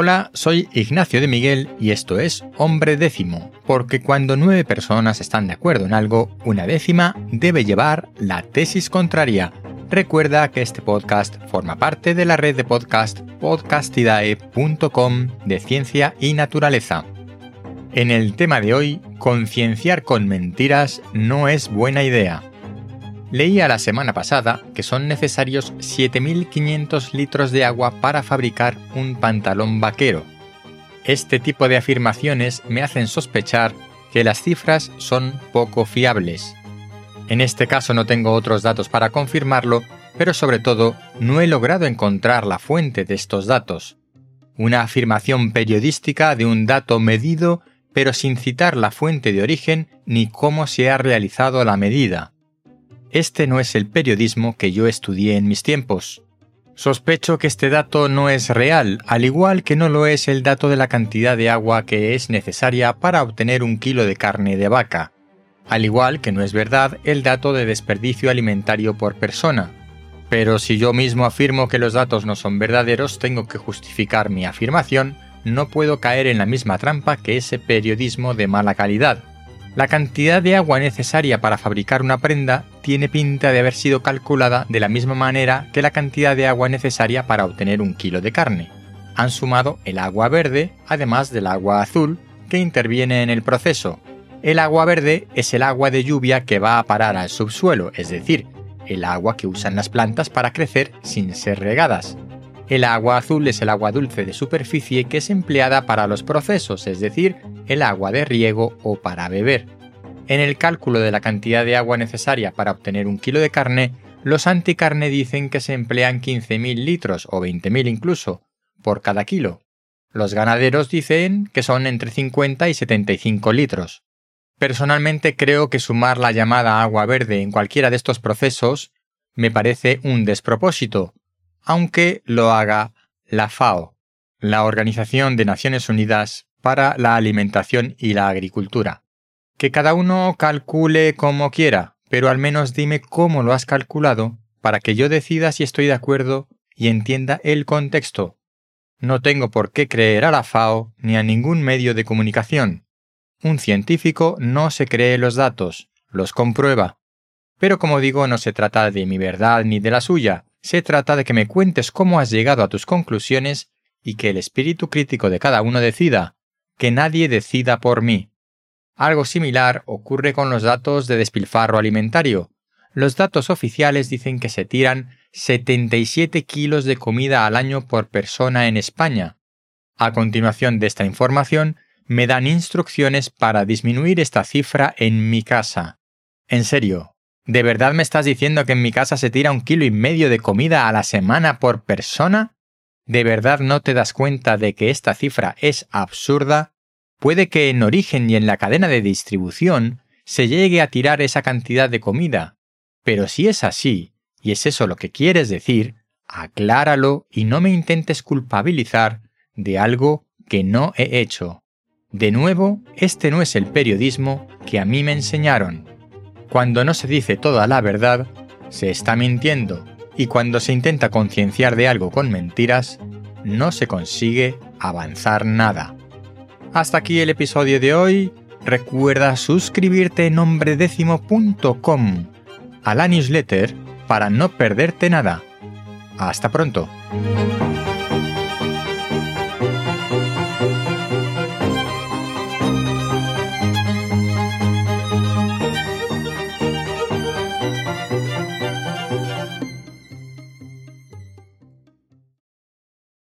Hola, soy Ignacio de Miguel y esto es Hombre Décimo, porque cuando nueve personas están de acuerdo en algo, una décima debe llevar la tesis contraria. Recuerda que este podcast forma parte de la red de podcast podcastidae.com de ciencia y naturaleza. En el tema de hoy, concienciar con mentiras no es buena idea. Leía la semana pasada que son necesarios 7.500 litros de agua para fabricar un pantalón vaquero. Este tipo de afirmaciones me hacen sospechar que las cifras son poco fiables. En este caso no tengo otros datos para confirmarlo, pero sobre todo no he logrado encontrar la fuente de estos datos. Una afirmación periodística de un dato medido pero sin citar la fuente de origen ni cómo se ha realizado la medida. Este no es el periodismo que yo estudié en mis tiempos. Sospecho que este dato no es real, al igual que no lo es el dato de la cantidad de agua que es necesaria para obtener un kilo de carne de vaca, al igual que no es verdad el dato de desperdicio alimentario por persona. Pero si yo mismo afirmo que los datos no son verdaderos, tengo que justificar mi afirmación, no puedo caer en la misma trampa que ese periodismo de mala calidad, la cantidad de agua necesaria para fabricar una prenda tiene pinta de haber sido calculada de la misma manera que la cantidad de agua necesaria para obtener un kilo de carne. Han sumado el agua verde, además del agua azul, que interviene en el proceso. El agua verde es el agua de lluvia que va a parar al subsuelo, es decir, el agua que usan las plantas para crecer sin ser regadas. El agua azul es el agua dulce de superficie que es empleada para los procesos, es decir, el agua de riego o para beber. En el cálculo de la cantidad de agua necesaria para obtener un kilo de carne, los anticarne dicen que se emplean 15.000 litros o 20.000 incluso por cada kilo. Los ganaderos dicen que son entre 50 y 75 litros. Personalmente creo que sumar la llamada agua verde en cualquiera de estos procesos me parece un despropósito, aunque lo haga la FAO, la Organización de Naciones Unidas para la Alimentación y la Agricultura. Que cada uno calcule como quiera, pero al menos dime cómo lo has calculado para que yo decida si estoy de acuerdo y entienda el contexto. No tengo por qué creer a la FAO ni a ningún medio de comunicación. Un científico no se cree los datos, los comprueba. Pero como digo, no se trata de mi verdad ni de la suya, se trata de que me cuentes cómo has llegado a tus conclusiones y que el espíritu crítico de cada uno decida, que nadie decida por mí. Algo similar ocurre con los datos de despilfarro alimentario. Los datos oficiales dicen que se tiran 77 kilos de comida al año por persona en España. A continuación de esta información, me dan instrucciones para disminuir esta cifra en mi casa. En serio, ¿De verdad me estás diciendo que en mi casa se tira un kilo y medio de comida a la semana por persona? ¿De verdad no te das cuenta de que esta cifra es absurda? Puede que en origen y en la cadena de distribución se llegue a tirar esa cantidad de comida. Pero si es así, y es eso lo que quieres decir, acláralo y no me intentes culpabilizar de algo que no he hecho. De nuevo, este no es el periodismo que a mí me enseñaron. Cuando no se dice toda la verdad, se está mintiendo, y cuando se intenta concienciar de algo con mentiras, no se consigue avanzar nada. Hasta aquí el episodio de hoy. Recuerda suscribirte en nombredécimo.com a la newsletter para no perderte nada. Hasta pronto.